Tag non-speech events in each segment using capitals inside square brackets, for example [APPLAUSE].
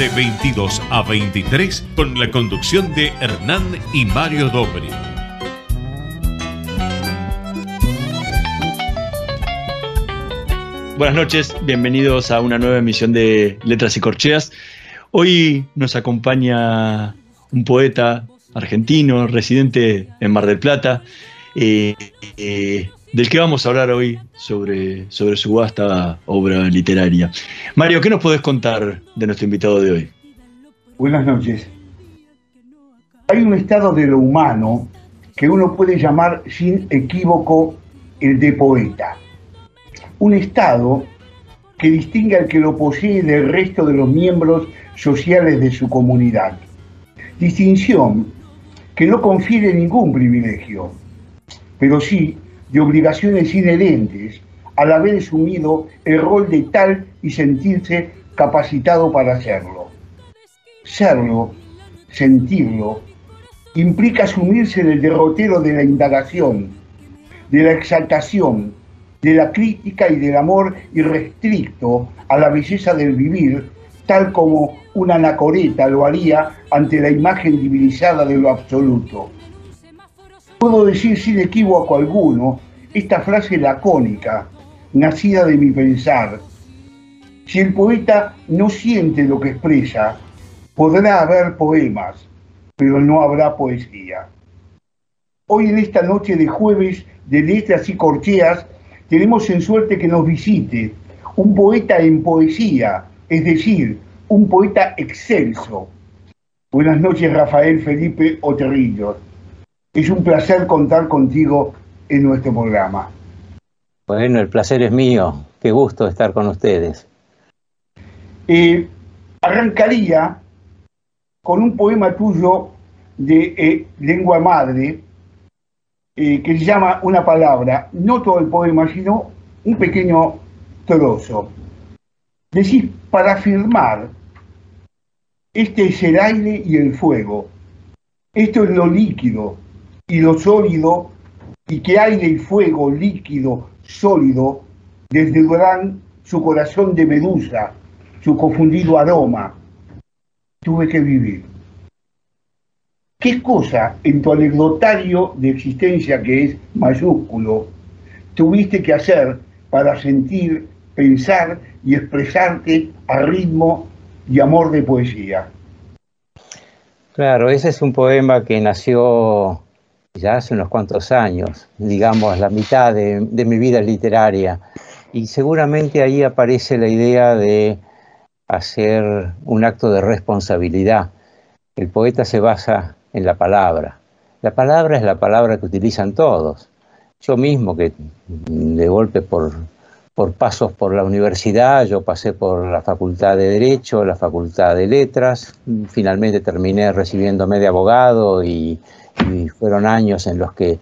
de 22 a 23 con la conducción de Hernán y Mario Dobri. Buenas noches, bienvenidos a una nueva emisión de Letras y Corcheas. Hoy nos acompaña un poeta argentino, residente en Mar del Plata, eh, eh, del que vamos a hablar hoy sobre, sobre su vasta obra literaria. Mario, ¿qué nos podés contar de nuestro invitado de hoy? Buenas noches. Hay un estado de lo humano que uno puede llamar sin equívoco el de poeta. Un estado que distingue al que lo posee del resto de los miembros sociales de su comunidad. Distinción que no confiere ningún privilegio, pero sí de obligaciones inherentes al haber asumido el rol de tal y sentirse capacitado para hacerlo. Serlo, sentirlo, implica asumirse en el derrotero de la indagación, de la exaltación, de la crítica y del amor irrestricto a la belleza del vivir, tal como una anacoreta lo haría ante la imagen divinizada de lo absoluto. Puedo decir sin equívoco alguno esta frase lacónica, nacida de mi pensar. Si el poeta no siente lo que expresa, podrá haber poemas, pero no habrá poesía. Hoy en esta noche de jueves de letras y corcheas, tenemos en suerte que nos visite un poeta en poesía, es decir, un poeta excelso. Buenas noches, Rafael Felipe Oterrillo. Es un placer contar contigo en nuestro programa. Bueno, el placer es mío. Qué gusto estar con ustedes. Eh, arrancaría con un poema tuyo de eh, lengua madre eh, que se llama Una palabra, no todo el poema, sino un pequeño trozo. Decís, para afirmar, este es el aire y el fuego, esto es lo líquido, y lo sólido, y que aire y fuego líquido, sólido, desnudarán su corazón de medusa, su confundido aroma. Tuve que vivir. ¿Qué cosa en tu anecdotario de existencia que es mayúsculo tuviste que hacer para sentir, pensar y expresarte a ritmo y amor de poesía? Claro, ese es un poema que nació ya hace unos cuantos años, digamos la mitad de, mi vida literaria, y seguramente ahí aparece la idea de hacer un acto de responsabilidad. El poeta se basa en la palabra. La palabra es la palabra que utilizan todos. Yo mismo, que de golpe por, por pasos por la universidad, yo pasé por la Facultad de Derecho, la Facultad de Letras, finalmente terminé recibiéndome de abogado y y fueron años en los que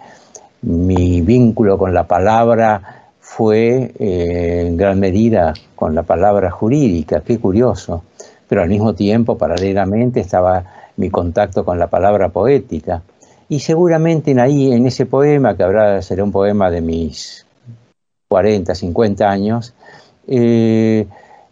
mi vínculo con la palabra fue eh, en gran medida con la palabra jurídica, qué curioso, pero al mismo tiempo, paralelamente, estaba mi contacto con la palabra poética. Y seguramente en ahí, en ese poema, que habrá será un poema de mis 40, 50 años, eh,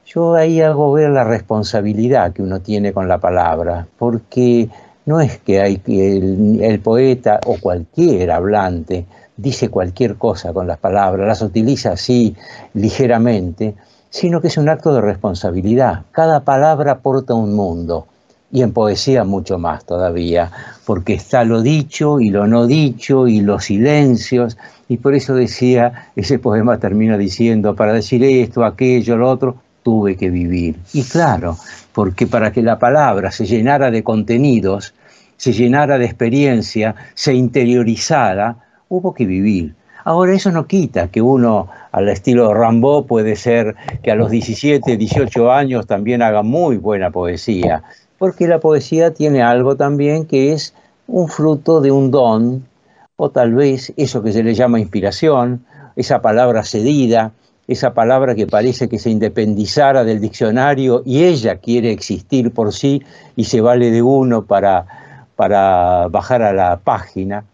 yo ahí hago ver la responsabilidad que uno tiene con la palabra, porque no es que hay el, el poeta o cualquier hablante dice cualquier cosa con las palabras, las utiliza así ligeramente, sino que es un acto de responsabilidad. Cada palabra porta un mundo y en poesía mucho más todavía, porque está lo dicho y lo no dicho y los silencios, y por eso decía, ese poema termina diciendo, para decir esto, aquello, lo otro, tuve que vivir. Y claro, porque para que la palabra se llenara de contenidos, se llenara de experiencia, se interiorizara, hubo que vivir. Ahora eso no quita que uno al estilo Rambo puede ser que a los 17, 18 años también haga muy buena poesía, porque la poesía tiene algo también que es un fruto de un don, o tal vez eso que se le llama inspiración, esa palabra cedida, esa palabra que parece que se independizara del diccionario y ella quiere existir por sí y se vale de uno para, para bajar a la página.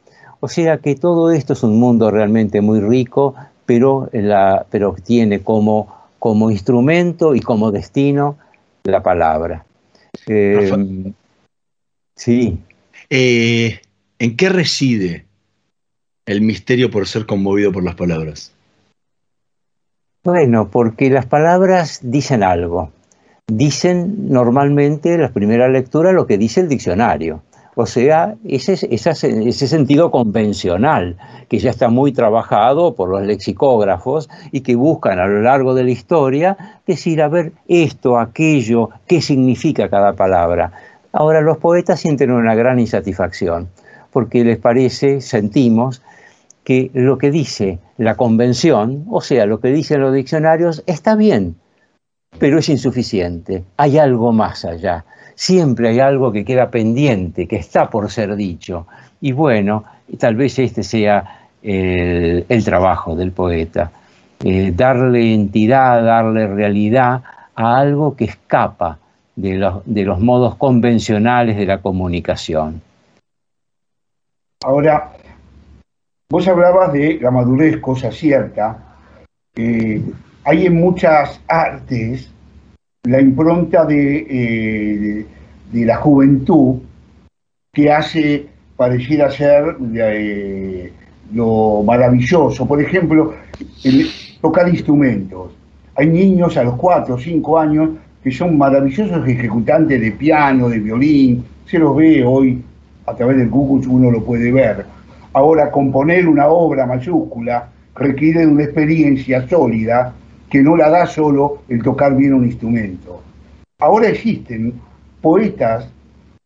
O sea que todo esto es un mundo realmente muy rico, pero, la, pero tiene como, como instrumento y como destino la palabra. Eh, sí. Eh, ¿En qué reside el misterio por ser conmovido por las palabras? Bueno, porque las palabras dicen algo. Dicen normalmente, la primera lectura, lo que dice el diccionario. O sea, ese, ese, sentido convencional que ya está muy trabajado por los lexicógrafos y que buscan a lo largo de la historia decir, a ver, esto, aquello, qué significa cada palabra. Ahora los poetas sienten una gran insatisfacción porque les parece, sentimos, que lo que dice la convención, o sea, lo que dicen los diccionarios, está bien, pero es insuficiente. Hay algo más allá. Siempre hay algo que queda pendiente, que está por ser dicho. Y bueno, tal vez este sea el, trabajo del poeta, eh, darle entidad, darle realidad a algo que escapa de los, de los modos convencionales de la comunicación. Ahora, Vos hablabas de la madurez, cosa cierta. hay en muchas artes la impronta eh, de, la juventud que hace pareciera ser eh, lo maravilloso. Por ejemplo, tocar instrumentos. Hay niños a los 4 o 5 años que son maravillosos ejecutantes de piano, de violín. Se los ve hoy a través del Google, uno lo puede ver Ahora, componer una obra mayúscula requiere de una experiencia sólida que no la da solo el tocar bien un instrumento. Ahora existen poetas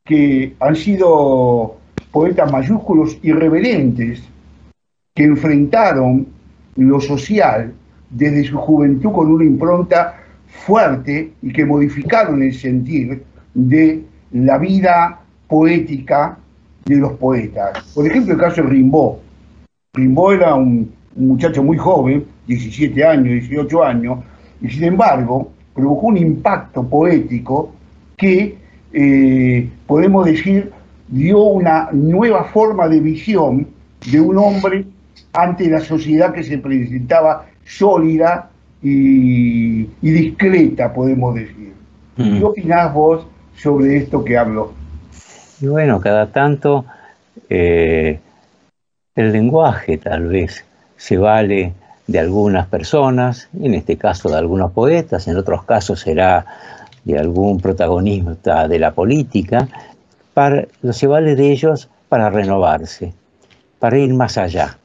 que han sido poetas mayúsculos irreverentes, que enfrentaron lo social desde su juventud con una impronta fuerte y que modificaron el sentir de la vida poética de los poetas. Por ejemplo, el caso de Rimbaud. Rimbaud era un, muchacho muy joven, 17 años, 18 años, y sin embargo provocó un impacto poético que, eh, podemos decir, dio una nueva forma de visión de un hombre ante la sociedad que se presentaba sólida y, discreta, podemos decir. Mm. ¿Qué opinás vos sobre esto que hablo? Y bueno, cada tanto eh, el lenguaje tal vez se vale de algunas personas, en este caso de algunos poetas, en otros casos será de algún protagonista de la política, para, se vale de ellos para renovarse, para ir más allá.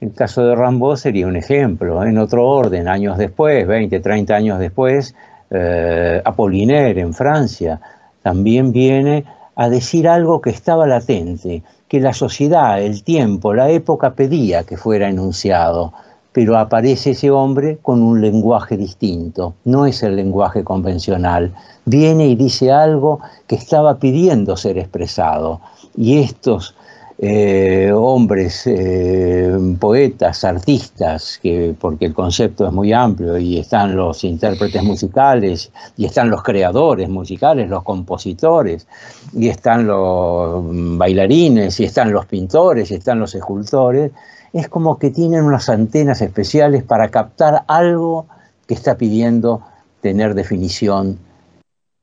El caso de Rambo sería un ejemplo. En otro orden, años después, 20, 30 años después, eh, Apollinaire en Francia también viene a decir algo que estaba latente, que la sociedad, el tiempo, la época pedía que fuera enunciado, pero aparece ese hombre con un lenguaje distinto, no es el lenguaje convencional, viene y dice algo que estaba pidiendo ser expresado. Y estos eh, hombres, eh, poetas, artistas, que, porque el concepto es muy amplio y están los intérpretes musicales y están los creadores musicales, los compositores, y están los bailarines y están los pintores y están los escultores, es como que tienen unas antenas especiales para captar algo que está pidiendo tener definición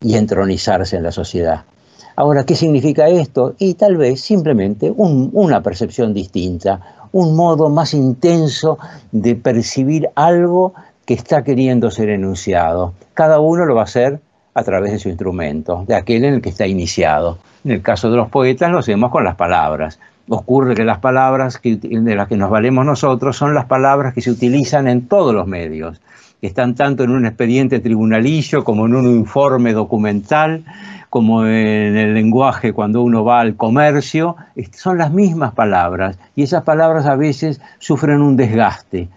y entronizarse en la sociedad. Ahora, ¿qué significa esto? Y tal vez simplemente una percepción distinta, un modo más intenso de percibir algo que está queriendo ser enunciado. Cada uno lo va a hacer a través de su instrumento, de aquel en el que está iniciado. En el caso de los poetas lo hacemos con las palabras. Ocurre que las palabras de las que nos valemos nosotros son las palabras que se utilizan en todos los medios están tanto en un expediente tribunalillo como en un informe documental, como en el lenguaje cuando uno va al comercio, son las mismas palabras y esas palabras a veces sufren un desgaste.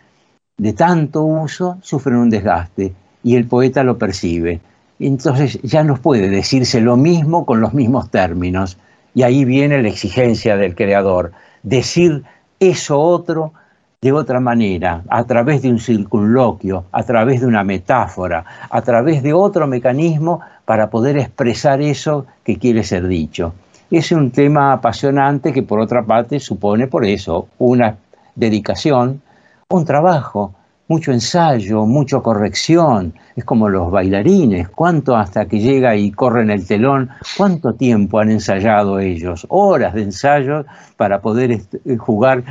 De tanto uso sufren un desgaste y el poeta lo percibe. Entonces ya no puede decirse lo mismo con los mismos términos. Y ahí viene la exigencia del creador, decir eso otro de otra manera, a través de un circunloquio, a través de una metáfora, a través de otro mecanismo para poder expresar eso que quiere ser dicho. Es un tema apasionante que por otra parte supone por eso una dedicación, un trabajo, mucho ensayo, mucha corrección. Es como los bailarines, cuánto hasta que llega y corren el telón, cuánto tiempo han ensayado ellos, horas de ensayo para poder eh, jugar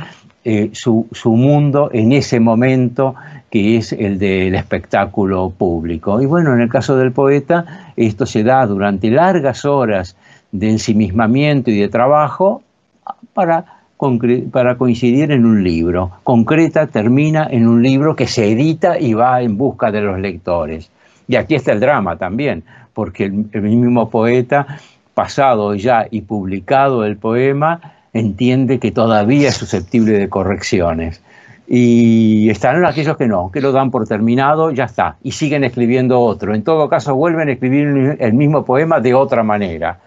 eh, su, su, mundo en ese momento que es el del espectáculo público. Y bueno, en el caso del poeta, esto se da durante largas horas de ensimismamiento y de trabajo para para coincidir en un libro. Concreta termina en un libro que se edita y va en busca de los lectores. Y aquí está el drama también, porque el, mismo poeta, pasado ya y publicado el poema, entiende que todavía es susceptible de correcciones. Y están aquellos que no, que lo dan por terminado, ya está, y siguen escribiendo otro. En todo caso, vuelven a escribir el mismo poema de otra manera.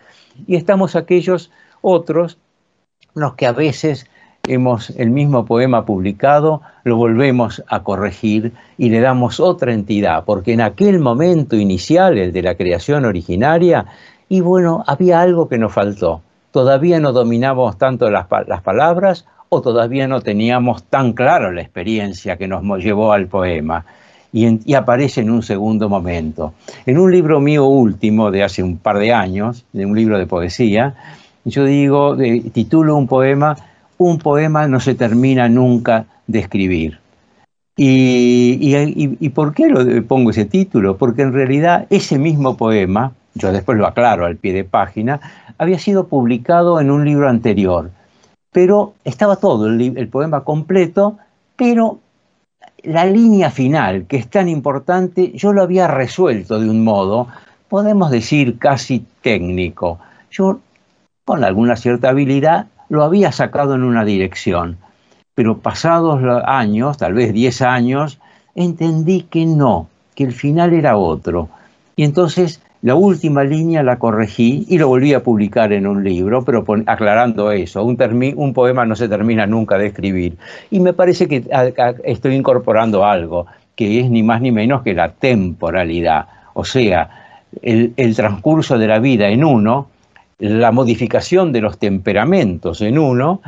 Y estamos aquellos otros los que a veces hemos el mismo poema publicado, lo volvemos a corregir y le damos otra entidad, porque en aquel momento inicial, el de la creación originaria, y bueno, había algo que nos faltó. Todavía no dominábamos tanto las, palabras o todavía no teníamos tan claro la experiencia que nos llevó al poema. Y, y, aparece en un segundo momento. En un libro mío último de hace un par de años, de un libro de poesía, yo digo, titulo un poema, un poema no se termina nunca de escribir. Y, y, por qué lo pongo ese título? Porque en realidad ese mismo poema, yo después lo aclaro al pie de página, había sido publicado en un libro anterior, pero estaba todo el, poema completo, pero la línea final, que es tan importante, yo lo había resuelto de un modo, podemos decir casi técnico. Yo con alguna cierta habilidad, lo había sacado en una dirección. Pero pasados años, tal vez 10 años, entendí que no, que el final era otro. Y entonces la última línea la corregí y lo volví a publicar en un libro, pero aclarando eso, un, poema no se termina nunca de escribir. Y me parece que estoy incorporando algo, que es ni más ni menos que la temporalidad, o sea, el, el transcurso de la vida en uno la modificación de los temperamentos en uno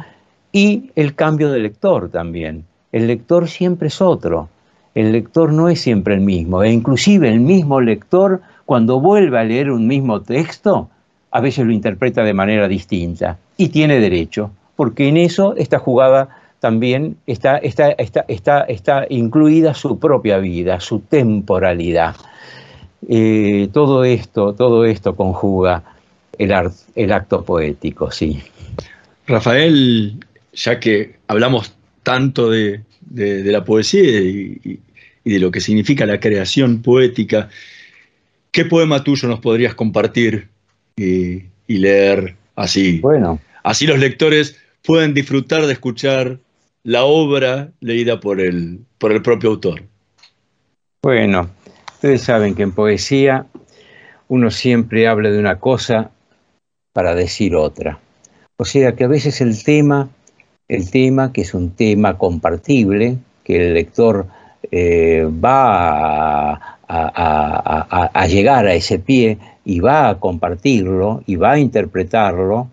y el cambio de lector también. El lector siempre es otro, el lector no es siempre el mismo, e inclusive el mismo lector cuando vuelve a leer un mismo texto, a veces lo interpreta de manera distinta y tiene derecho, porque en eso está jugada también está incluida su propia vida, su temporalidad. Eh, todo esto, todo esto conjuga el, acto poético, sí. Rafael, ya que hablamos tanto de, la poesía y, de lo que significa la creación poética, ¿qué poema tuyo nos podrías compartir y, leer así? Bueno. Así los lectores pueden disfrutar de escuchar la obra leída por el, por el propio autor. Bueno, ustedes saben que en poesía uno siempre habla de una cosa para decir otra. O sea que a veces el tema, el tema que es un tema compartible, que el lector eh, va a, llegar a ese pie y va a compartirlo y va a interpretarlo,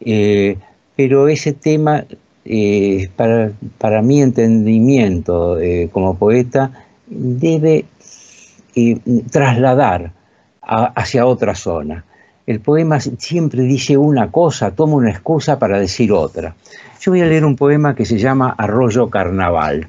eh, pero ese tema, eh, para, para, mi entendimiento como poeta, debe trasladar hacia otra zona el poema siempre dice una cosa, toma una excusa para decir otra. Yo voy a leer un poema que se llama Arroyo Carnaval.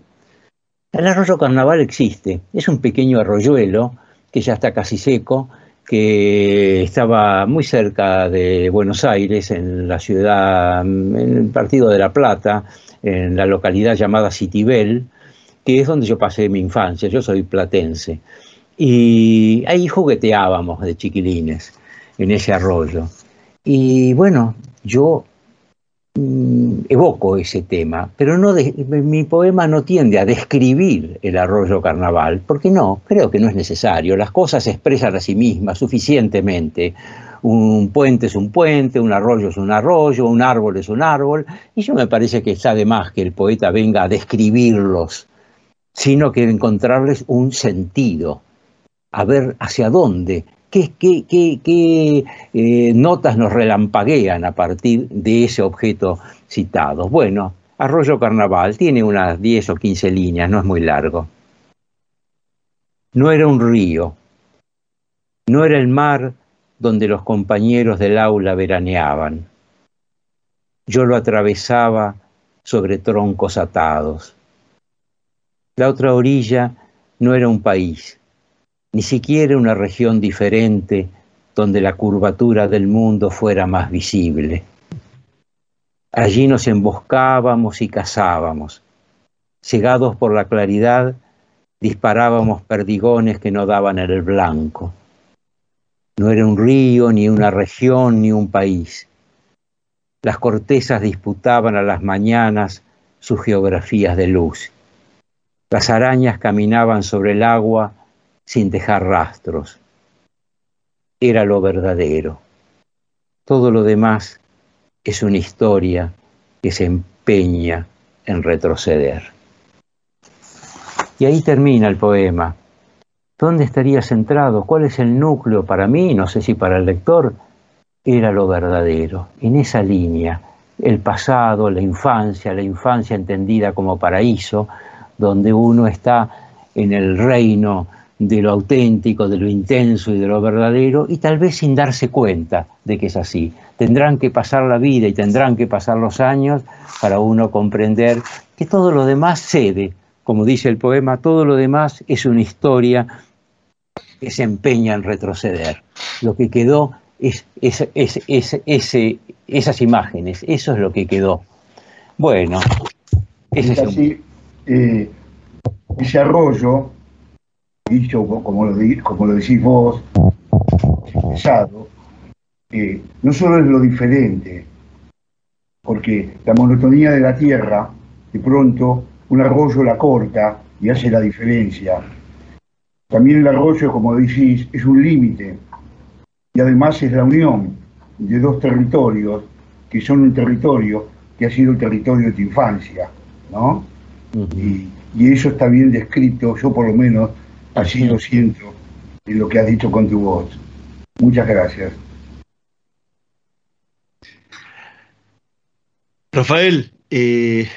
El arroyo Carnaval existe, es un pequeño arroyuelo que ya está casi seco, que estaba muy cerca de Buenos Aires, en la ciudad, en el partido de La Plata, en la localidad llamada Citibel, que es donde yo pasé mi infancia, yo soy platense. Y ahí jugueteábamos de chiquilines en ese arroyo. Y bueno, yo evoco ese tema, pero no mi poema no tiende a describir el arroyo carnaval, porque no, creo que no es necesario. Las cosas se expresan a sí mismas suficientemente. Un puente es un puente, un arroyo es un arroyo, un árbol es un árbol, y yo me parece que está de más que el poeta venga a describirlos, sino que encontrarles un sentido, a ver hacia dónde qué, eh, notas nos relampaguean a partir de ese objeto citado. Bueno, Arroyo Carnaval tiene unas 10 o 15 líneas, no es muy largo. No era un río, no era el mar donde los compañeros del aula veraneaban. Yo lo atravesaba sobre troncos atados. La otra orilla no era un país, ni siquiera una región diferente donde la curvatura del mundo fuera más visible. Allí nos emboscábamos y cazábamos. Cegados por la claridad, disparábamos perdigones que no daban en el blanco. No era un río, ni una región, ni un país. Las cortezas disputaban a las mañanas sus geografías de luz. Las arañas caminaban sobre el agua sin dejar rastros. Era lo verdadero. Todo lo demás es una historia que se empeña en retroceder. Y ahí termina el poema. ¿Dónde estaría centrado? ¿Cuál es el núcleo para mí? No sé si para el lector. Era lo verdadero. En esa línea, el pasado, la infancia, la infancia entendida como paraíso, donde uno está en el reino de lo auténtico, de lo intenso y de lo verdadero, y tal vez sin darse cuenta de que es así. Tendrán que pasar la vida y tendrán que pasar los años para uno comprender que todo lo demás cede, como dice el poema, todo lo demás es una historia que se empeña en retroceder. Lo que quedó es, esas imágenes, eso es lo que quedó. Bueno, ese, es eh, ese arroyo dicho como lo, como lo decís vos, pesado, no solo es lo diferente, porque la monotonía de la tierra, de pronto un arroyo la corta y hace la diferencia. También el arroyo, como decís, es un límite y además es la unión de dos territorios que son un territorio que ha sido el territorio de tu infancia, ¿no? y, y, eso está bien descrito, yo por lo menos Así lo siento en lo que has dicho con tu voz. Muchas gracias. Rafael, eh,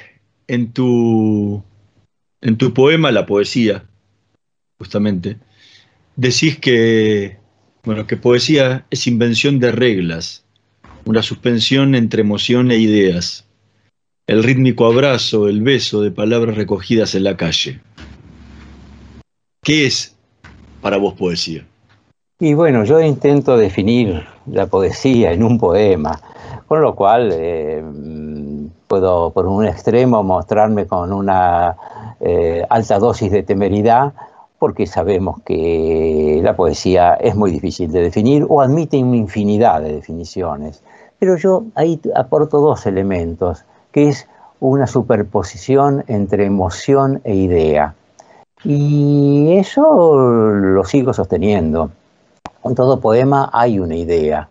en, tu, en tu poema La poesía, justamente, decís que, bueno, que poesía es invención de reglas, una suspensión entre emoción e ideas, el rítmico abrazo, el beso de palabras recogidas en la calle. ¿Qué es para vos poesía? Y bueno, yo intento definir la poesía en un poema, con lo cual eh, puedo por un extremo mostrarme con una eh, alta dosis de temeridad, porque sabemos que la poesía es muy difícil de definir o admite una infinidad de definiciones. Pero yo ahí aporto dos elementos, que es una superposición entre emoción e idea. Y eso lo sigo sosteniendo. En todo poema hay una idea,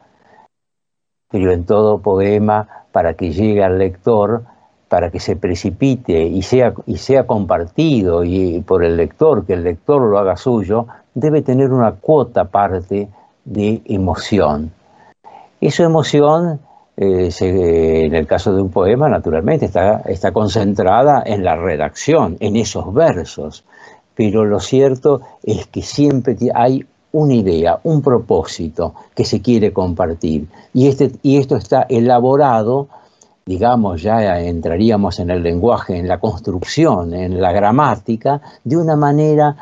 pero en todo poema, para que llegue al lector, para que se precipite y sea, y sea compartido y por el lector, que el lector lo haga suyo, debe tener una cuota parte de emoción. Esa emoción, eh, en el caso de un poema, naturalmente, está, está concentrada en la redacción, en esos versos pero lo cierto es que siempre hay una idea, un propósito que se quiere compartir. Y, este, y esto está elaborado, digamos, ya entraríamos en el lenguaje, en la construcción, en la gramática, de una manera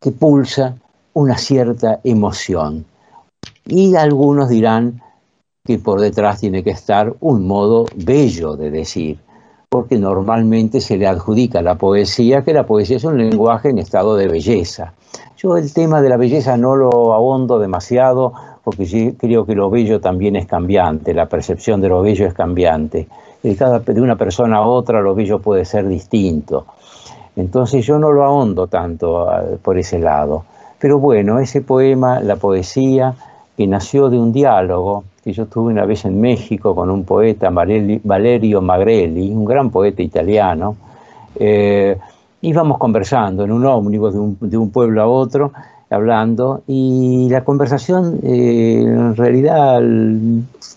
que pulsa una cierta emoción. Y algunos dirán que por detrás tiene que estar un modo bello de decir, porque normalmente se le adjudica a la poesía que la poesía es un lenguaje en estado de belleza. Yo el tema de la belleza no lo ahondo demasiado porque creo que lo bello también es cambiante, la percepción de lo bello es cambiante. De, cada, de una persona a otra lo bello puede ser distinto. Entonces yo no lo ahondo tanto ah, por ese lado. Pero bueno, ese poema, la poesía, que nació de un diálogo yo tuve una vez en México con un poeta, Valerio Magrelli, un gran poeta italiano, eh, íbamos conversando en un ómnibus de un, pueblo a otro, hablando, y la conversación eh, en realidad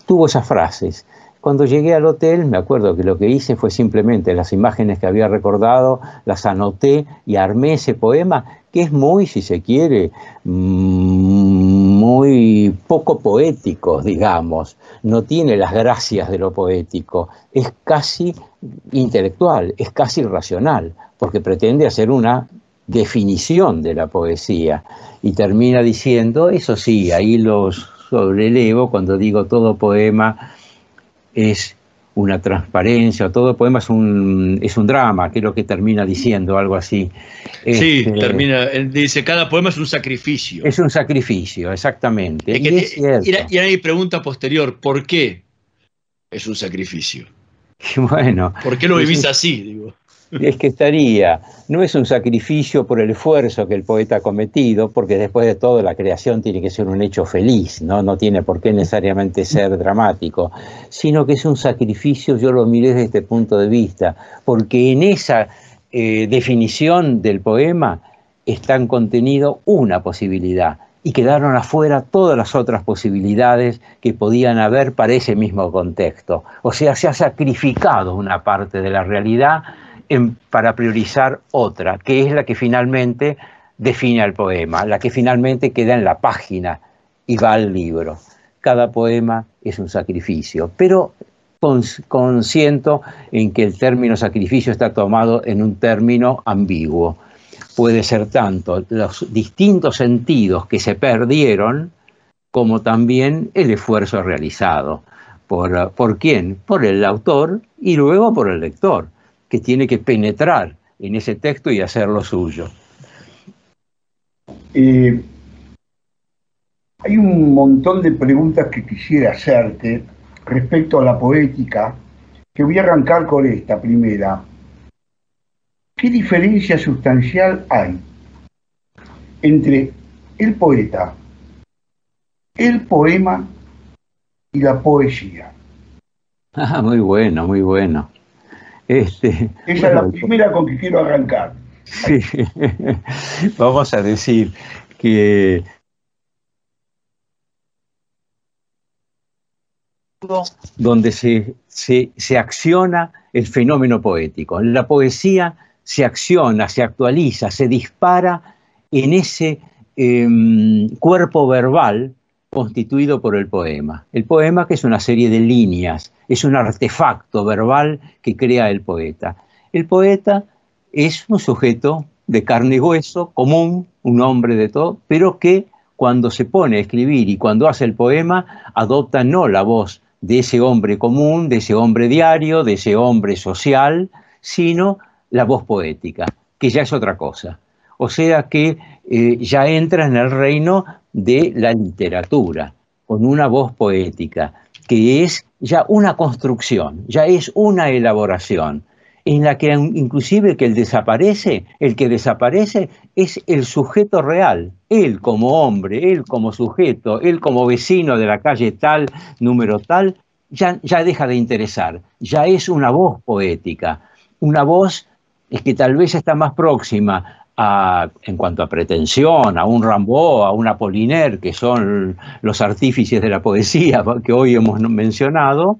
tuvo esas frases. Cuando llegué al hotel, me acuerdo que lo que hice fue simplemente las imágenes que había recordado, las anoté y armé ese poema, que es muy, si se quiere, mm, muy poco poético, digamos. No tiene las gracias de lo poético, es casi intelectual, es casi racional, porque pretende hacer una definición de la poesía y termina diciendo, eso sí, ahí los sobrelevo cuando digo todo poema es una transparencia, todo poema es un, es un drama, que es lo que termina diciendo, algo así. Sí, este, termina, dice, cada poema es un sacrificio. Es un sacrificio, exactamente. y, hay pregunta posterior, ¿por qué es un sacrificio? [LAUGHS] Bueno. ¿Por qué lo vivís así? Digo es que estaría, no es un sacrificio por el esfuerzo que el poeta ha cometido, porque después de todo la creación tiene que ser un hecho feliz, no, tiene por qué necesariamente ser dramático, sino que es un sacrificio, yo lo miré desde este punto de vista, porque en esa eh, definición del poema está contenido una posibilidad, y quedaron afuera todas las otras posibilidades que podían haber para ese mismo contexto. O sea, se ha sacrificado una parte de la realidad para priorizar otra, que es la que finalmente define al poema, la que finalmente queda en la página y va al libro. Cada poema es un sacrificio, pero consiento en que el término sacrificio está tomado en un término ambiguo. Puede ser tanto los distintos sentidos que se perdieron como también el esfuerzo realizado. ¿Por, ¿Por quién? Por el autor y luego por el lector que tiene que penetrar en ese texto y hacerlo suyo. Eh, hay un montón de preguntas que quisiera hacerte respecto a la poética, que voy a arrancar con esta primera. ¿Qué diferencia sustancial hay entre el poeta, el poema y la poesía? [LAUGHS] Ah, muy bueno, muy bueno. Este, Esa es la primera con que quiero arrancar. [LAUGHS] Vamos a decir que donde se, se, acciona el fenómeno poético. La poesía se acciona, se actualiza, se dispara en ese em, cuerpo verbal constituido por el poema. El poema que es una serie de líneas, es un artefacto verbal que crea el poeta. El poeta es un sujeto de carne y hueso, común, un hombre de todo, pero que cuando se pone a escribir y cuando hace el poema, adopta no la voz de ese hombre común, de ese hombre diario, de ese hombre social, sino la voz poética, que ya es otra cosa. O sea que eh, ya entra en el reino de la literatura, con una voz poética, que es ya una construcción, ya es una elaboración, en la que inclusive que el desaparece, el que desaparece es el sujeto real, él como hombre, él como sujeto, él como vecino de la calle tal, número tal, ya, ya deja de interesar, ya es una voz poética, una voz que tal vez está más próxima en cuanto a pretensión, a un Rambaud, a un Apollinaire, que son los artífices de la poesía [LAUGHS] que hoy hemos mencionado,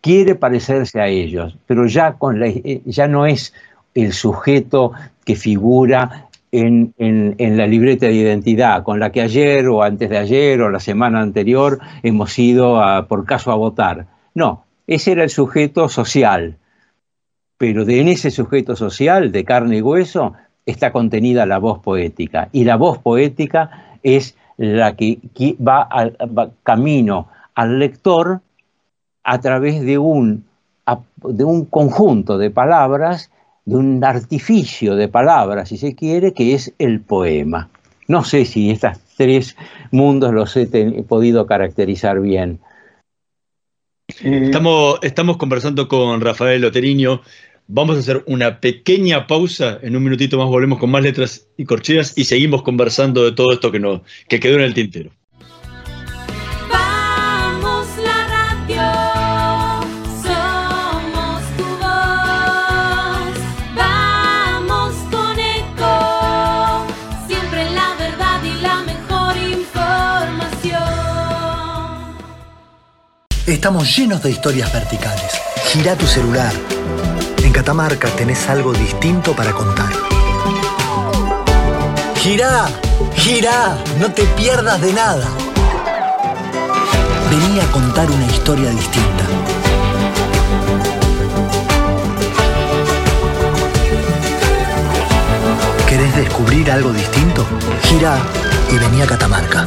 quiere parecerse a ellos, pero ya, con eh, ya no es el sujeto que figura en, la libreta de identidad, con la que ayer o antes de ayer o la semana anterior hemos ido por caso a votar. No, ese era el sujeto social, pero de, en ese sujeto social, de carne y hueso, está contenida la voz poética. Y la voz poética es la que va, al, camino al lector a través de un de un conjunto de palabras, de un artificio de palabras, si se quiere, que es el poema. No sé si estos tres mundos los he podido caracterizar bien. Estamos, estamos conversando con Rafael Loteriño. Vamos a hacer una pequeña pausa. En un minutito más volvemos con más letras y corcheas y seguimos conversando de todo esto que, no, que quedó en el tintero. Estamos llenos de historias verticales. Gira tu celular. Catamarca tenés algo distinto para contar. Gira, gira, no te pierdas de nada. Vení a contar una historia distinta. ¿Querés descubrir algo distinto? Gira y vení a Catamarca.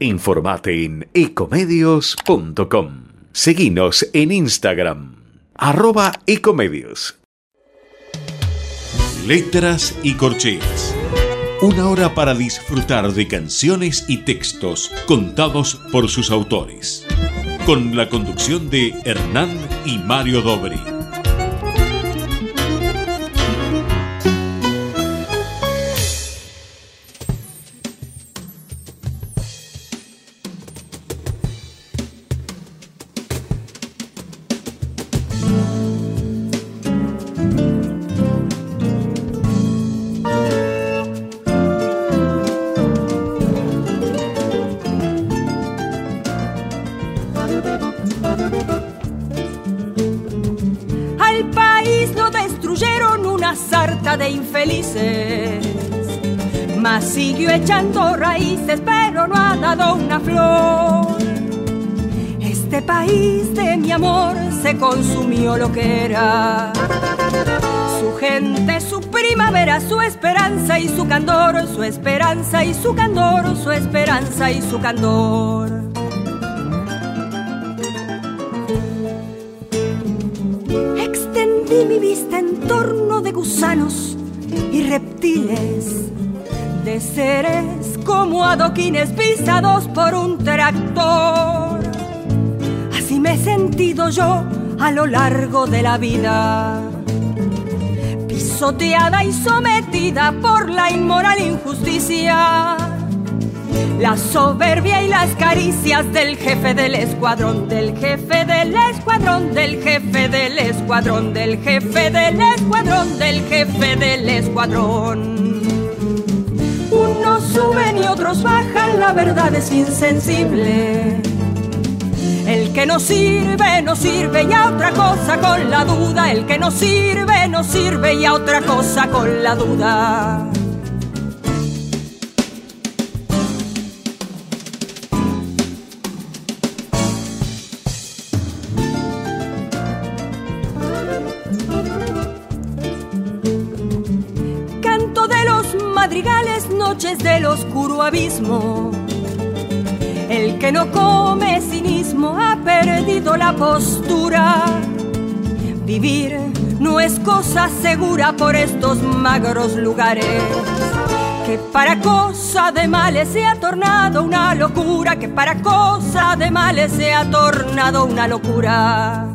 Informate en ecomedios.com. Seguinos en Instagram, arroba ecomedios. Letras y corcheas. Una hora para disfrutar de canciones y textos contados por sus autores. Con la conducción de Hernán y Mario Dobri. Consumió lo que era. Su gente, su primavera, su esperanza y su candor, su esperanza y su candor, su esperanza y su candor. Extendí mi vista en torno de gusanos y reptiles de seres como adoquines pisados por un tractor. Así me he sentido yo a lo largo de la vida, pisoteada y sometida por la inmoral injusticia. La soberbia y las caricias del jefe del escuadrón, del jefe del escuadrón, del jefe del escuadrón, del jefe del escuadrón, del jefe del escuadrón. Unos suben y otros bajan, la verdad es insensible. El que no sirve, no sirve y a otra cosa con la duda. El que no sirve, no sirve y a otra cosa con la duda. noches del oscuro abismo. El que no come cinismo ha perdido la postura. Vivir no es cosa segura por estos magros lugares. Que para cosa de males se ha tornado una locura, que para cosa de males se ha tornado una locura.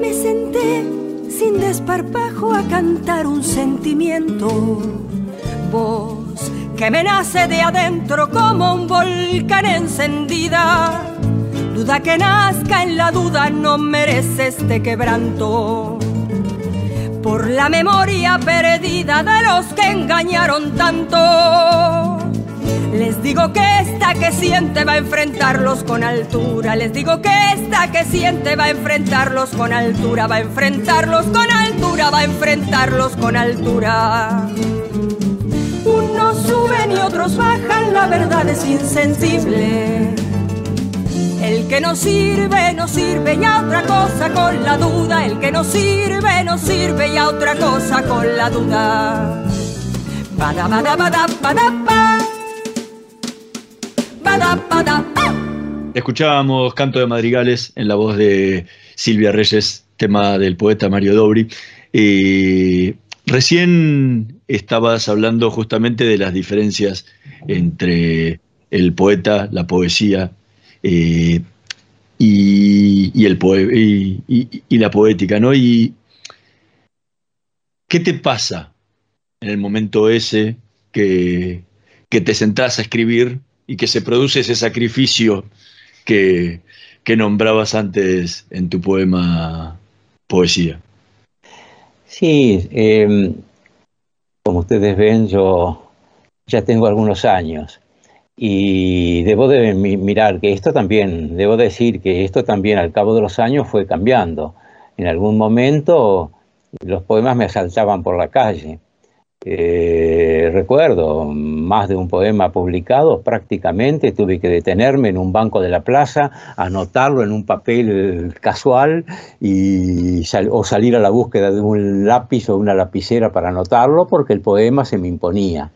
Me senté sin desparpajo a cantar un sentimiento. Que me nace de adentro como un volcán encendida. Duda que nazca en la duda no merece este quebranto. por la memoria perdida de los que engañaron tanto. Les digo que esta que siente va a enfrentarlos con altura. Les digo que esta que siente va a enfrentarlos con altura. Va a enfrentarlos con altura. Va a enfrentarlos con altura. Y otros bajan. La verdad es insensible. El que no sirve, no sirve y a otra cosa con la duda. El que no sirve, no sirve y a otra cosa con la duda. Bada, bada, bada, bada, Escuchábamos Canto de Madrigales en la voz de Silvia Reyes, tema del poeta Mario Dobri. Recién estabas hablando justamente de las diferencias entre el poeta, la poesía eh, y, la poética, ¿no? Y ¿qué te pasa en el momento ese que, que te sentás a escribir y que se produce ese sacrificio que, nombrabas antes en tu poema Poesía. Sí, em, como ustedes ven, yo ya tengo algunos años y debo de mirar que esto también, debo decir que esto también al cabo de los años fue cambiando. En algún momento los poemas me asaltaban por la calle eh, recuerdo más de un poema publicado, prácticamente tuve que detenerme en un banco de la plaza, anotarlo en un papel casual y o salir a la búsqueda de un lápiz o una lapicera para anotarlo porque el poema se me imponía.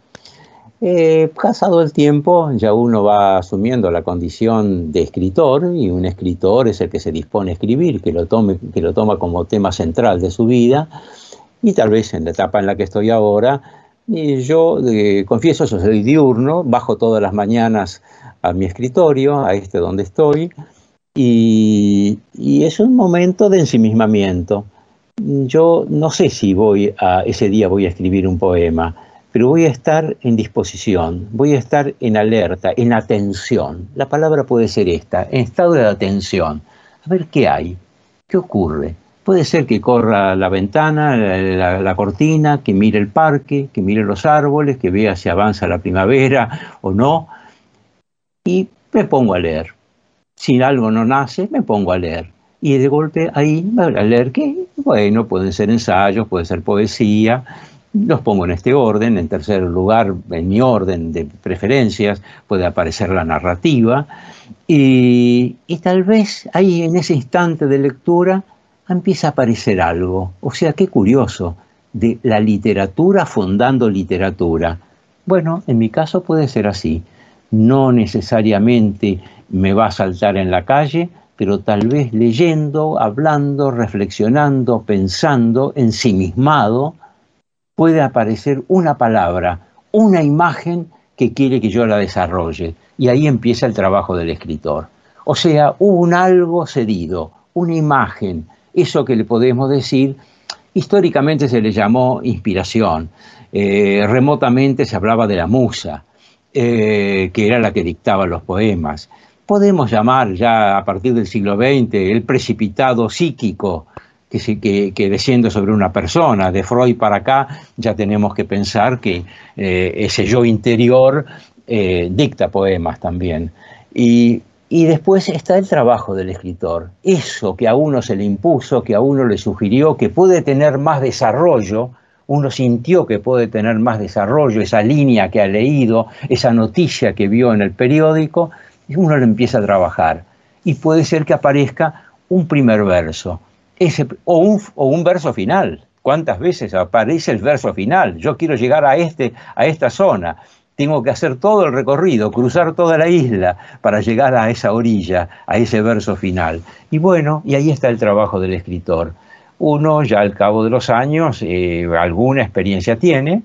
Eh, pasado el tiempo, ya uno va asumiendo la condición de escritor y un escritor es el que se dispone a escribir, que lo, tome, que lo toma como tema central de su vida y tal vez en la etapa en la que estoy ahora, y yo eh, confieso, yo soy diurno, bajo todas las mañanas a mi escritorio, a este donde estoy, y, es un momento de ensimismamiento. Yo no sé si voy a, ese día voy a escribir un poema, pero voy a estar en disposición, voy a estar en alerta, en atención. La palabra puede ser esta, en estado de atención. A ver qué hay, qué ocurre, Puede ser que corra la ventana, la, cortina, que mire el parque, que mire los árboles, que vea si avanza la primavera o no. Y me pongo a leer. Si algo no nace, me pongo a leer. Y de golpe ahí a leer que, bueno, pueden ser ensayos, puede ser poesía, los pongo en este orden, en tercer lugar, en mi orden de preferencias, puede aparecer la narrativa, y, tal vez ahí en ese instante de lectura empieza a aparecer algo. O sea, qué curioso, de la literatura fundando literatura. Bueno, en mi caso puede ser así. No necesariamente me va a saltar en la calle, pero tal vez leyendo, hablando, reflexionando, pensando, ensimismado, puede aparecer una palabra, una imagen que quiere que yo la desarrolle. Y ahí empieza el trabajo del escritor. O sea, un algo cedido, una imagen, eso que le podemos decir, históricamente se le llamó inspiración, eh, remotamente se hablaba de la musa, eh, que era la que dictaba los poemas. Podemos llamar ya a partir del siglo XX el precipitado psíquico que, que, desciende sobre una persona. De Freud para acá ya tenemos que pensar que eh, ese yo interior dicta poemas también. Y y después está el trabajo del escritor, eso que a uno se le impuso, que a uno le sugirió, que puede tener más desarrollo, uno sintió que puede tener más desarrollo, esa línea que ha leído, esa noticia que vio en el periódico, y uno lo empieza a trabajar. Y puede ser que aparezca un primer verso, ese, o, un, o un verso final. ¿Cuántas veces aparece el verso final? Yo quiero llegar a, este, a esta zona tengo que hacer todo el recorrido, cruzar toda la isla para llegar a esa orilla, a ese verso final. Y bueno, y ahí está el trabajo del escritor. Uno ya al cabo de los años eh, alguna experiencia tiene,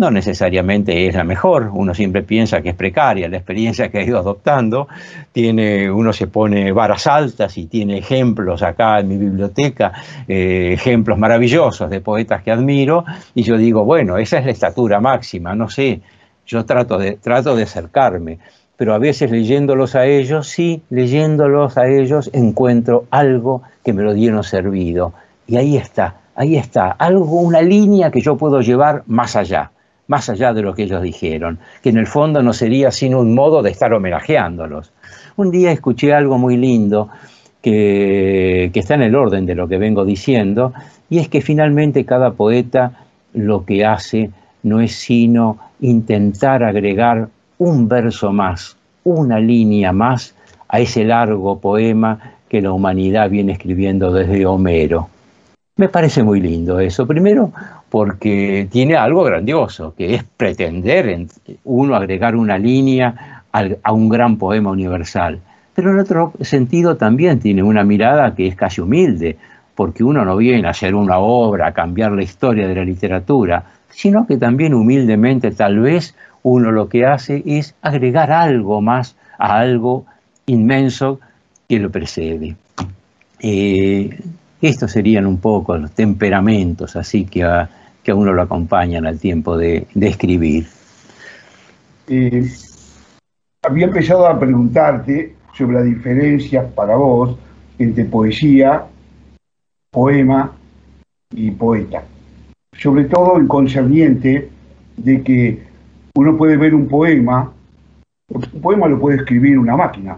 no necesariamente es la mejor, uno siempre piensa que es precaria la experiencia que ha ido adoptando, tiene, uno se pone varas altas y tiene ejemplos acá en mi biblioteca, eh, ejemplos maravillosos de poetas que admiro, y yo digo, bueno, esa es la estatura máxima, no sé, yo trato de, trato de acercarme, pero a veces leyéndolos a ellos, sí, leyéndolos a ellos encuentro algo que me lo dieron servido. Y ahí está, ahí está, algo, una línea que yo puedo llevar más allá, más allá de lo que ellos dijeron, que en el fondo no sería sino un modo de estar homenajeándolos. Un día escuché algo muy lindo que, que está en el orden de lo que vengo diciendo, y es que finalmente cada poeta lo que hace no es sino intentar agregar un verso más, una línea más a ese largo poema que la humanidad viene escribiendo desde Homero. Me parece muy lindo eso. Primero, porque tiene algo grandioso, que es pretender uno agregar una línea a un gran poema universal. Pero en otro sentido también tiene una mirada que es casi humilde, porque uno no viene a hacer una obra, a cambiar la historia de la literatura, sino que también humildemente tal vez uno lo que hace es agregar algo más a algo inmenso que lo precede. Eh, estos serían un poco los temperamentos así que a, que a uno lo acompañan al tiempo de, escribir. Eh, había empezado a preguntarte sobre la diferencia para vos entre poesía, poema y poeta. Sobre todo el concerniente de que uno puede ver un poema, un poema lo puede escribir una máquina,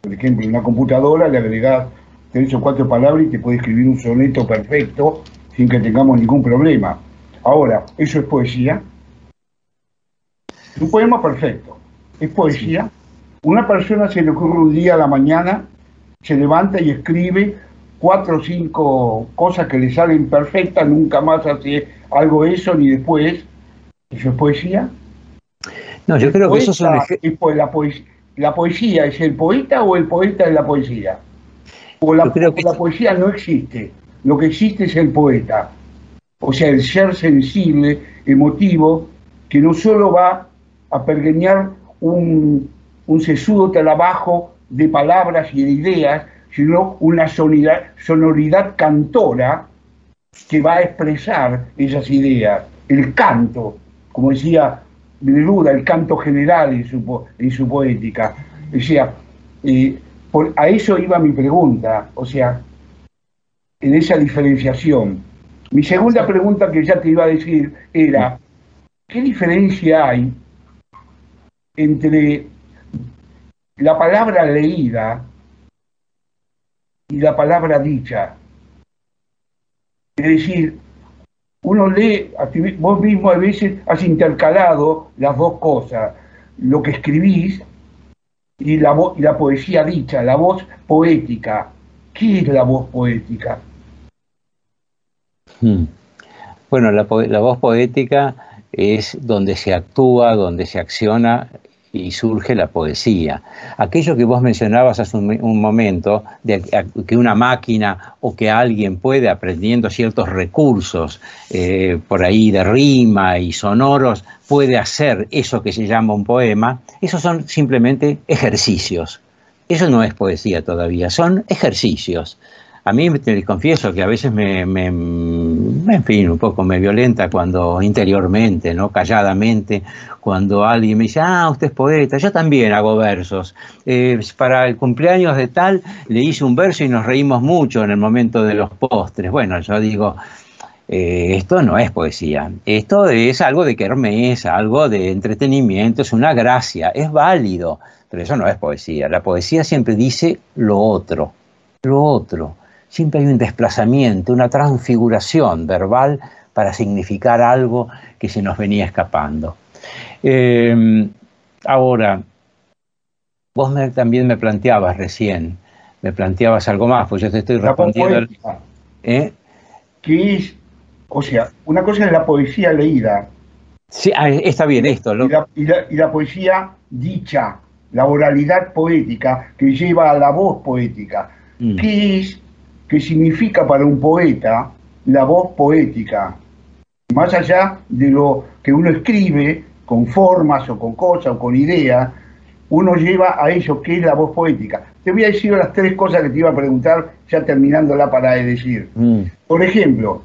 por ejemplo, en una computadora le agregás tres o cuatro palabras y te puede escribir un soneto perfecto sin que tengamos ningún problema. Ahora, ¿eso es poesía? Un poema perfecto. ¿Es poesía? Una persona se le ocurre un día a la mañana, se levanta y escribe cuatro o cinco cosas que le salen perfectas, nunca más hace algo eso ni después. ¿Eso es poesía? No, yo creo que eso es la poesía ¿La poesía es el poeta o el poeta es la poesía? O la, la poesía no existe, lo que existe es el poeta. O sea, el ser sensible, emotivo, que no solo va a pergeñar un, un sesudo trabajo de palabras y de ideas, sino una sonoridad, sonoridad cantora que va a expresar esas ideas. El canto, como decía duda el canto general en su, en su poética. O sea, por, a eso iba mi pregunta, o sea, en esa diferenciación. Mi segunda pregunta que ya te iba a decir era, ¿qué diferencia hay entre la palabra leída y la palabra dicha? Es decir, uno lee, vos mismo a veces has intercalado las dos cosas, lo que escribís y la, y la poesía dicha, la voz poética. ¿Qué es la voz poética? Hmm. Bueno, la, la voz poética es donde se actúa, donde se acciona y surge la poesía. Aquello que vos mencionabas hace un, momento, de que una máquina o que alguien puede, aprendiendo ciertos recursos eh, por ahí de rima y sonoros, puede hacer eso que se llama un poema, esos son simplemente ejercicios. Eso no es poesía todavía, son ejercicios. A mí te confieso que a veces me, me, en fin, un poco me violenta cuando interiormente, ¿no? Calladamente, cuando alguien me dice, ah, usted es poeta, yo también hago versos. Eh, para el cumpleaños de tal le hice un verso y nos reímos mucho en el momento de los postres. Bueno, yo digo, eh, esto no es poesía, esto es algo de kermés, algo de entretenimiento, es una gracia, es válido, pero eso no es poesía. La poesía siempre dice lo otro, lo otro siempre hay un desplazamiento, una transfiguración verbal para significar algo que se nos venía escapando. Em, ahora, vos también me planteabas recién, me planteabas algo más, pues yo te estoy respondiendo. ¿Eh? ¿Qué es? O sea, una cosa es la poesía leída. Sí, ah, está bien esto. Y, la, poesía dicha, la oralidad poética que lleva a la voz poética. Mm. ¿Qué es que significa para un poeta la voz poética, más allá de lo que uno escribe con formas o con cosas o con ideas, uno lleva a eso que es la voz poética. Te voy a decir las tres cosas que te iba a preguntar, ya terminándola para decir. Mm. Por ejemplo,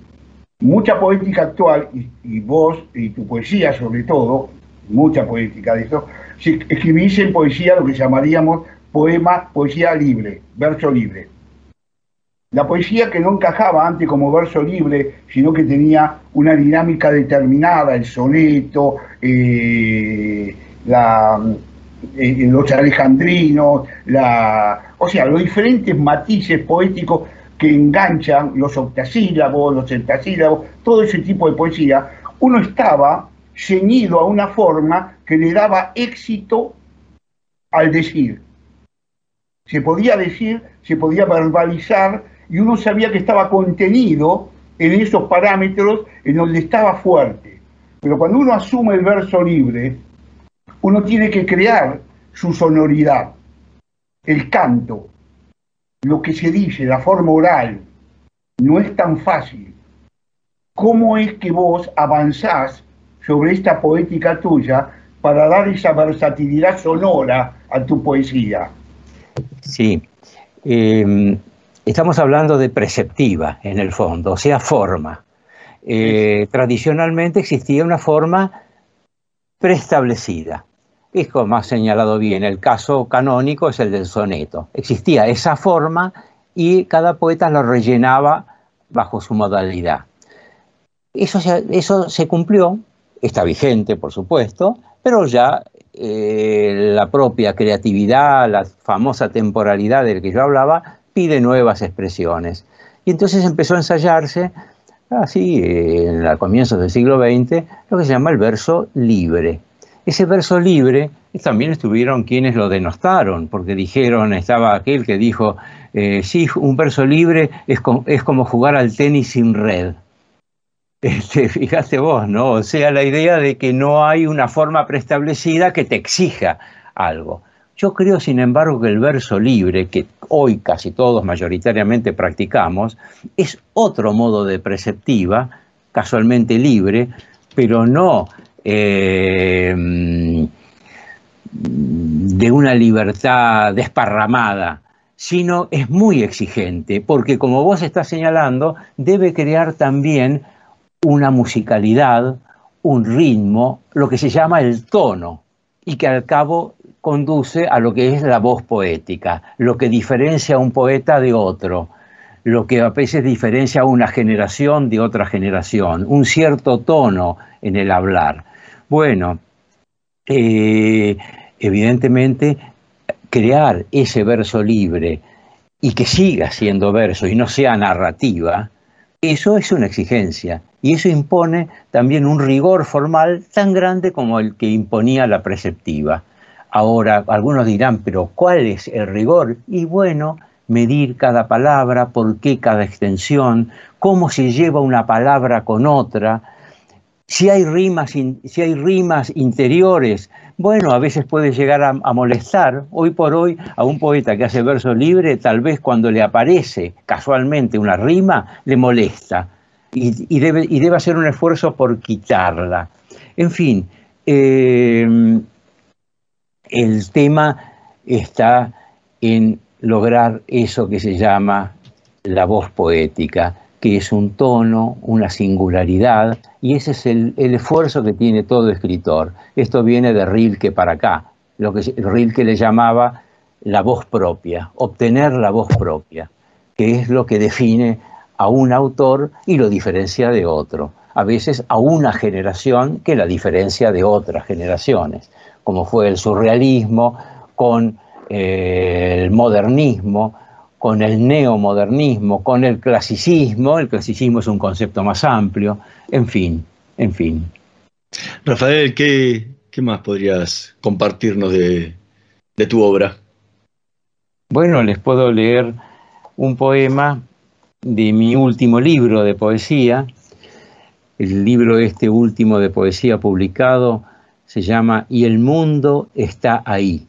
mucha poética actual, y, y, vos y tu poesía sobre todo, mucha poética de esto, si escribís en poesía lo que llamaríamos poema, poesía libre, verso libre. La poesía que no encajaba antes como verso libre, sino que tenía una dinámica determinada, el soneto, eh, eh, los alejandrinos, la, o sea, los diferentes matices poéticos que enganchan los octasílabos, los centasílabos, todo ese tipo de poesía, uno estaba ceñido a una forma que le daba éxito al decir. Se podía decir, se podía verbalizar y uno sabía que estaba contenido en esos parámetros en donde estaba fuerte. Pero cuando uno asume el verso libre, uno tiene que crear su sonoridad, el canto, lo que se dice, la forma oral. No es tan fácil. ¿Cómo es que vos avanzás sobre esta poética tuya para dar esa versatilidad sonora a tu poesía? Sí. Em, Estamos hablando de preceptiva, en el fondo, o sea, forma. Eh, tradicionalmente existía una forma preestablecida. Es como ha señalado bien, el caso canónico es el del soneto. Existía esa forma y cada poeta lo rellenaba bajo su modalidad. Eso se, eso se cumplió, está vigente, por supuesto, pero ya eh, la propia creatividad, la famosa temporalidad del que yo hablaba, pide nuevas expresiones. Y entonces empezó a ensayarse, así en el comienzos del siglo XX, lo que se llama el verso libre. Ese verso libre también estuvieron quienes lo denostaron, porque dijeron, estaba aquel que dijo, eh, sí, un verso libre es, es como jugar al tenis sin red. Este, [LAUGHS] fíjate vos, ¿no? O sea, la idea de que no hay una forma preestablecida que te exija algo. Yo creo, sin embargo, que el verso libre, que hoy casi todos mayoritariamente practicamos, es otro modo de preceptiva, casualmente libre, pero no eh, de una libertad desparramada, sino es muy exigente, porque como vos estás señalando, debe crear también una musicalidad, un ritmo, lo que se llama el tono, y que al cabo conduce a lo que es la voz poética, lo que diferencia a un poeta de otro, lo que a veces diferencia a una generación de otra generación, un cierto tono en el hablar. Bueno, eh, evidentemente crear ese verso libre y que siga siendo verso y no sea narrativa, eso es una exigencia y eso impone también un rigor formal tan grande como el que imponía la preceptiva. Ahora, algunos dirán, pero ¿cuál es el rigor? Y bueno, medir cada palabra, por qué cada extensión, cómo se lleva una palabra con otra, si hay rimas, si hay rimas interiores, bueno, a veces puede llegar a, molestar. Hoy por hoy, a un poeta que hace verso libre, tal vez cuando le aparece casualmente una rima, le molesta y, debe, hacer un esfuerzo por quitarla. En fin, eh, el tema está en lograr eso que se llama la voz poética, que es un tono, una singularidad, y ese es el, esfuerzo que tiene todo escritor. Esto viene de Rilke para acá, lo que Rilke le llamaba la voz propia, obtener la voz propia, que es lo que define a un autor y lo diferencia de otro, a veces a una generación que la diferencia de otras generaciones como fue el surrealismo, con eh, el modernismo, con el neomodernismo, con el clasicismo, el clasicismo es un concepto más amplio, en fin, en fin. Rafael, ¿qué, más podrías compartirnos de, de tu obra? Bueno, les puedo leer un poema de mi último libro de poesía, el libro este último de poesía publicado se llama Y el mundo está ahí.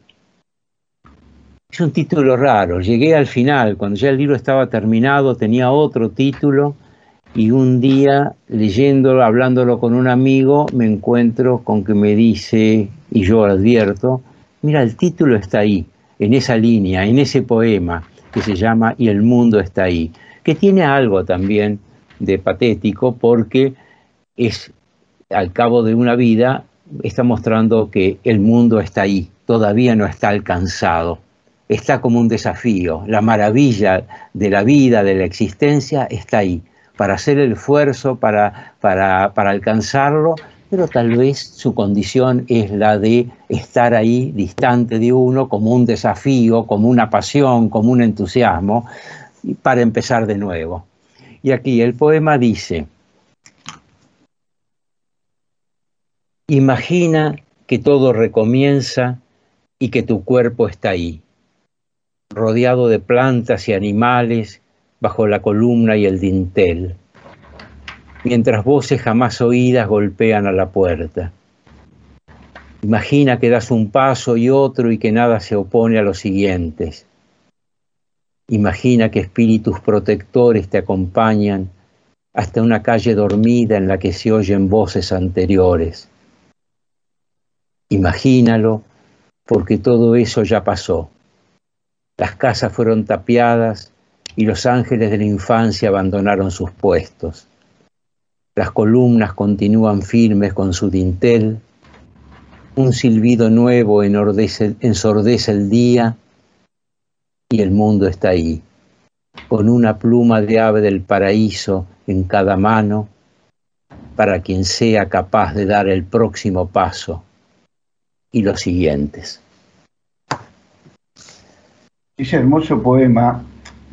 Es un título raro, llegué al final, cuando ya el libro estaba terminado, tenía otro título y un día leyéndolo, hablándolo con un amigo, me encuentro con que me dice, y yo advierto, mira, el título está ahí, en esa línea, en ese poema que se llama Y el mundo está ahí, que tiene algo también de patético porque es al cabo de una vida está mostrando que el mundo está ahí, todavía no está alcanzado. está como un desafío. La maravilla de la vida, de la existencia, está ahí, para hacer el esfuerzo, para, para, para alcanzarlo, pero tal vez su condición es la de estar ahí distante de uno como un desafío, como una pasión, como un entusiasmo, para empezar de nuevo. Y aquí el poema dice, imagina que todo recomienza y que tu cuerpo está ahí, rodeado de plantas y animales bajo la columna y el dintel, mientras voces jamás oídas golpean a la puerta. Imagina que das un paso y otro y que nada se opone a los siguientes. Imagina que espíritus protectores te acompañan hasta una calle dormida en la que se oyen voces anteriores. Imagínalo, porque todo eso ya pasó. Las casas fueron tapiadas y los ángeles de la infancia abandonaron sus puestos. Las columnas continúan firmes con su dintel. Un silbido nuevo ensordece el día y el mundo está ahí, con una pluma de ave del paraíso en cada mano, para quien sea capaz de dar el próximo paso y los siguientes. Ese hermoso poema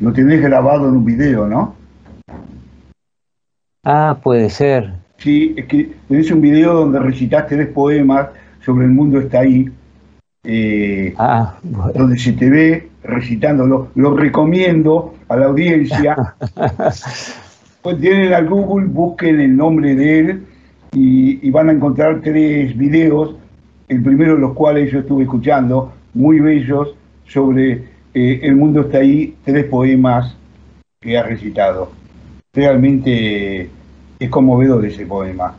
lo tenés grabado en un video, ¿no? Ah, puede ser. Sí, es que tenés un video donde recitaste tres poemas sobre el mundo está ahí, eh, ah, donde se te ve recitándolo. Lo recomiendo a la audiencia. [LAUGHS] pues tienen al Google, busquen el nombre de él y, y van a encontrar tres videos el primero de los cuales yo estuve escuchando, muy bellos, sobre eh, El mundo está ahí, tres poemas que ha recitado. Realmente es conmovedor ese poema.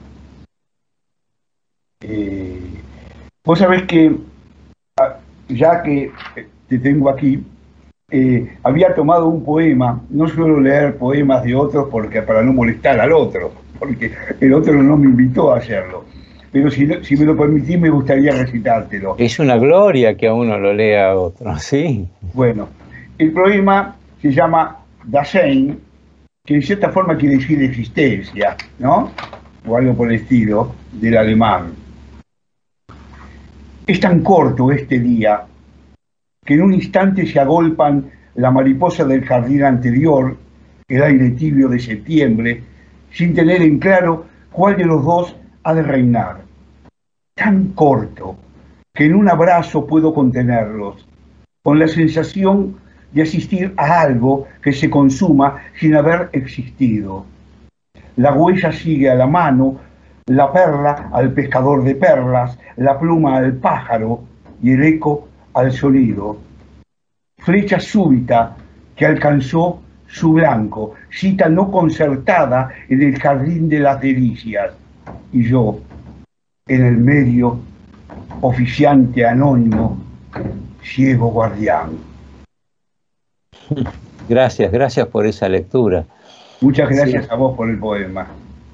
Eh, vos sabés que, ah, ya que te tengo aquí, eh, había tomado un poema, no suelo leer poemas de otros porque para no molestar al otro, porque el otro no me invitó a hacerlo pero si, me lo permitís me gustaría recitártelo. Es una gloria que a uno lo lea a otro, [LAUGHS] sí. Bueno, el poema se llama Dasein, que en cierta forma quiere decir existencia, ¿no? O algo por el estilo, del alemán. Es tan corto este día que en un instante se agolpan la mariposa del jardín anterior, el aire tibio de septiembre, sin tener en claro cuál de los dos ha de reinar tan corto que en un abrazo puedo contenerlos, con la sensación de asistir a algo que se consuma sin haber existido. La huella sigue a la mano, la perla al pescador de perlas, la pluma al pájaro y el eco al sonido. Flecha súbita que alcanzó su blanco, cita no concertada en el jardín de las delicias. Y yo, en el medio, oficiante anónimo, ciego guardián. [LAUGHS] Gracias, gracias por esa lectura. Muchas gracias a vos por el poema.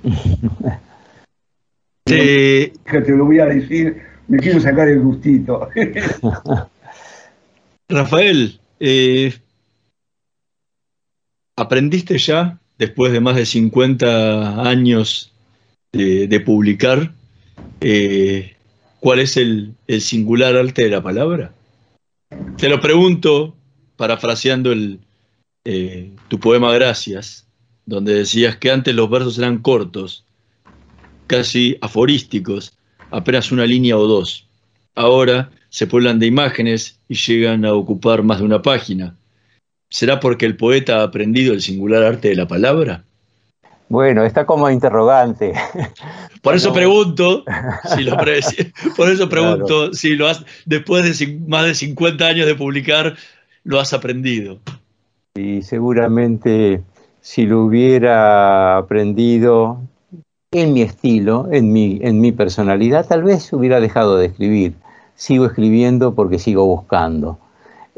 [LAUGHS] te lo voy a decir, me quiero sacar el gustito. [LAUGHS] Rafael, eh, ¿aprendiste ya, después de más de 50 años de publicar, eh, cuál es el, singular arte de la palabra? Te lo pregunto parafraseando eh, tu poema Gracias, donde decías que antes los versos eran cortos, casi aforísticos, apenas una línea o dos. Ahora se pueblan de imágenes y llegan a ocupar más de una página. ¿Será porque el poeta ha aprendido el singular arte de la palabra? Bueno, está como interrogante. [LAUGHS] [LAUGHS] Por eso pregunto, si lo por eso pregunto si lo has, después de más de 50 años de publicar, lo has aprendido. Y seguramente si lo hubiera aprendido en mi estilo, en mi, en mi personalidad, tal vez hubiera dejado de escribir. Sigo escribiendo porque sigo buscando.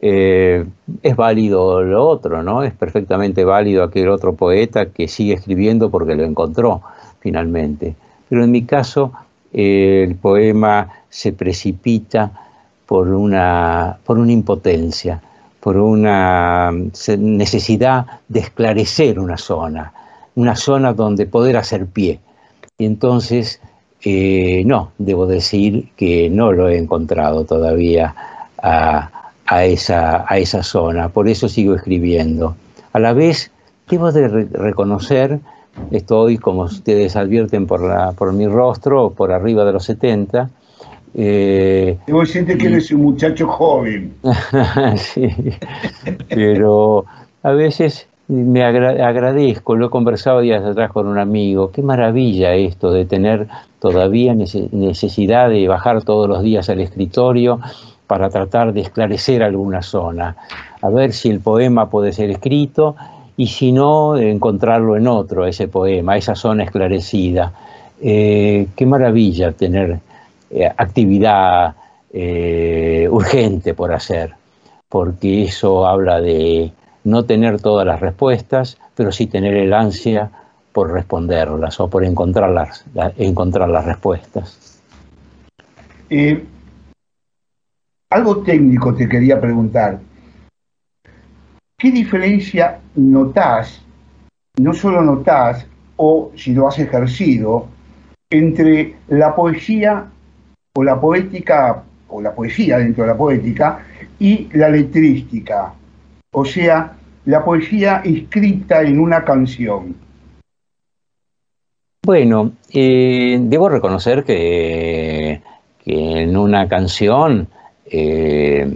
Eh, es válido lo otro, ¿no? Es perfectamente válido aquel otro poeta que sigue escribiendo porque lo encontró finalmente. Pero en mi caso, eh, el poema se precipita por una, por una impotencia, por una necesidad de esclarecer una zona, una zona donde poder hacer pie. Y entonces, eh, no, debo decir que no lo he encontrado todavía a, esa, a esa zona, por eso sigo escribiendo. A la vez, debo de reconocer, estoy, como ustedes advierten por, la, por mi rostro, por arriba de los 70, eh, Vos sientes que eres un muchacho joven. [LAUGHS] sí, pero a veces me agradezco, lo he conversado días atrás con un amigo, qué maravilla esto de tener todavía necesidad de bajar todos los días al escritorio para tratar de esclarecer alguna zona, a ver si el poema puede ser escrito y si no, encontrarlo en otro, ese poema, esa zona esclarecida. Eh, qué maravilla tener eh, actividad eh, urgente por hacer, porque eso habla de no tener todas las respuestas, pero sí tener el ansia por responderlas o por encontrarlas, encontrar las respuestas. Algo técnico te quería preguntar. ¿Qué diferencia notas, no solo notas, o si lo has ejercido, entre la poesía o la poética, o la poesía dentro de la poética, y la letrística, o sea, la poesía escrita en una canción. Bueno, eh, debo reconocer que, en una canción eh,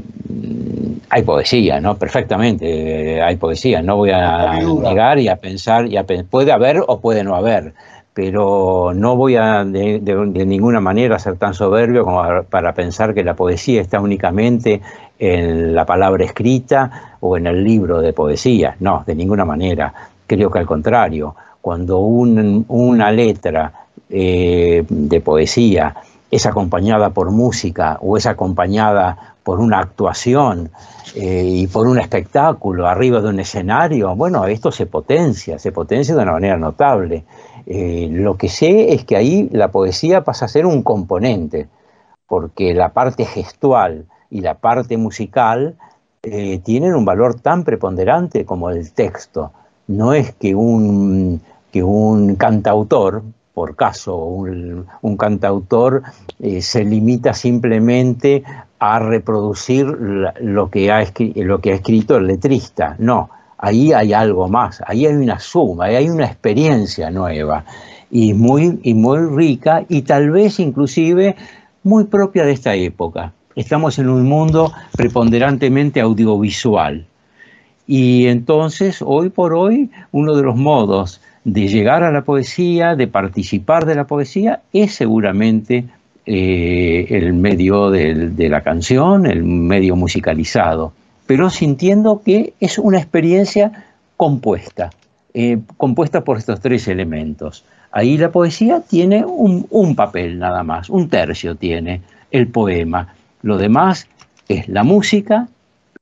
hay poesía, ¿no? Perfectamente, hay poesía. No voy a negar y a pensar, y puede haber o puede no haber pero no voy a de, ninguna manera ser tan soberbio como para pensar que la poesía está únicamente en la palabra escrita o en el libro de poesía. No, de ninguna manera. Creo que al contrario, cuando una letra eh, de poesía es acompañada por música o es acompañada por una actuación eh, y por un espectáculo arriba de un escenario, bueno, esto se potencia, se potencia de una manera notable. Eh, lo que sé es que ahí la poesía pasa a ser un componente, porque la parte gestual y la parte musical eh, tienen un valor tan preponderante como el texto. No es que un, que un cantautor, por caso, un, cantautor eh, se limita simplemente a reproducir lo que, ha lo que ha escrito el letrista. No, ahí hay algo más, ahí hay una suma, ahí hay una experiencia nueva y muy, y muy rica y tal vez inclusive muy propia de esta época. Estamos en un mundo preponderantemente audiovisual y entonces hoy por hoy uno de los modos de llegar a la poesía, de participar de la poesía, es seguramente eh, el medio de la canción, el medio musicalizado pero sintiendo que es una experiencia compuesta, eh, compuesta por estos tres elementos. Ahí la poesía tiene un, papel nada más, un tercio tiene el poema. Lo demás es la música,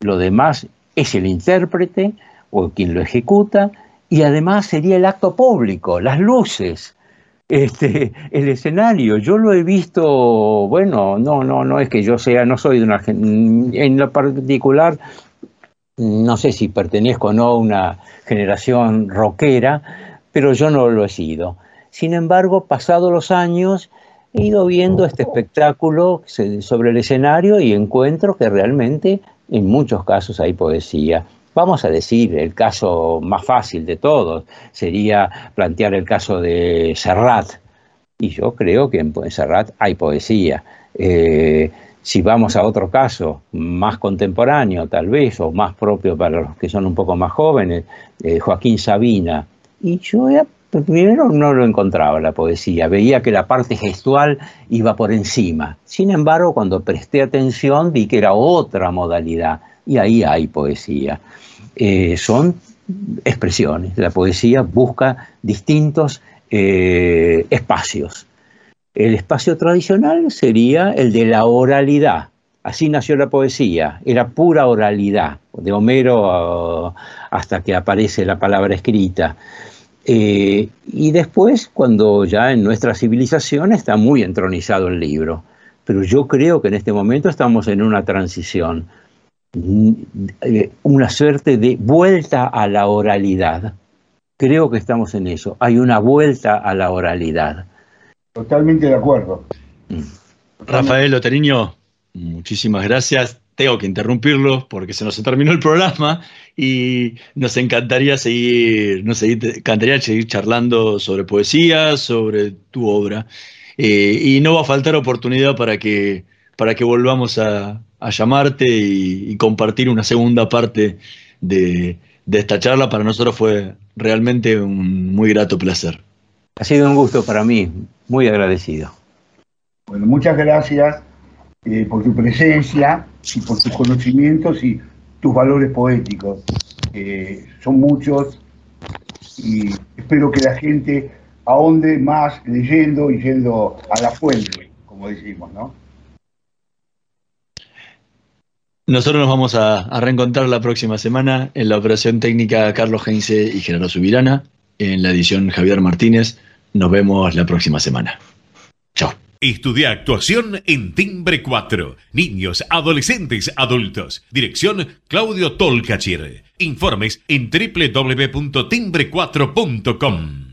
lo demás es el intérprete o quien lo ejecuta, y además sería el acto público, las luces, este, [LAUGHS] el escenario. Yo lo he visto, bueno, no, no, no es que yo sea, no soy de una, en lo particular, no sé si pertenezco o no a una generación rockera, pero yo no lo he sido. Sin embargo, pasados los años, he ido viendo este espectáculo sobre el escenario y encuentro que realmente en muchos casos hay poesía. Vamos a decir, el caso más fácil de todos sería plantear el caso de Serrat. Y yo creo que en Serrat hay poesía. Eh, si vamos a otro caso, más contemporáneo tal vez, o más propio para los que son un poco más jóvenes, eh, Joaquín Sabina. Y yo primero no lo encontraba la poesía, veía que la parte gestual iba por encima. Sin embargo, cuando presté atención vi que era otra modalidad y ahí hay poesía. Eh, son expresiones. La poesía busca distintos eh, espacios. El espacio tradicional sería el de la oralidad. Así nació la poesía, era pura oralidad, de Homero uh, hasta que aparece la palabra escrita. Eh, y después, cuando ya en nuestra civilización está muy entronizado el libro. Pero yo creo que en este momento estamos en una transición una suerte de vuelta a la oralidad. Creo que estamos en eso. Hay una vuelta a la oralidad. Totalmente de acuerdo. Mm. Rafael Oteriño, muchísimas gracias. Tengo que interrumpirlo porque se nos terminó el programa y nos encantaría seguir, nos encantaría seguir charlando sobre poesía, sobre tu obra. Eh, y no va a faltar oportunidad para que, para que volvamos a, llamarte y, compartir una segunda parte de, de esta charla. Para nosotros fue realmente un muy grato placer. Ha sido un gusto para mí, muy agradecido. Bueno, muchas gracias eh, por tu presencia y por tus conocimientos y tus valores poéticos. son muchos y espero que la gente ahonde más leyendo y yendo a la fuente, como decimos, ¿no? Nosotros nos vamos a, reencontrar la próxima semana en la operación técnica Carlos Heinze y Gerardo Subirana, en la edición Javier Martínez. Nos vemos la próxima semana. Chao. Estudia actuación en Timbre 4. Niños, adolescentes, adultos. Dirección Claudio Tolcachir. Informes en www.timbre4.com.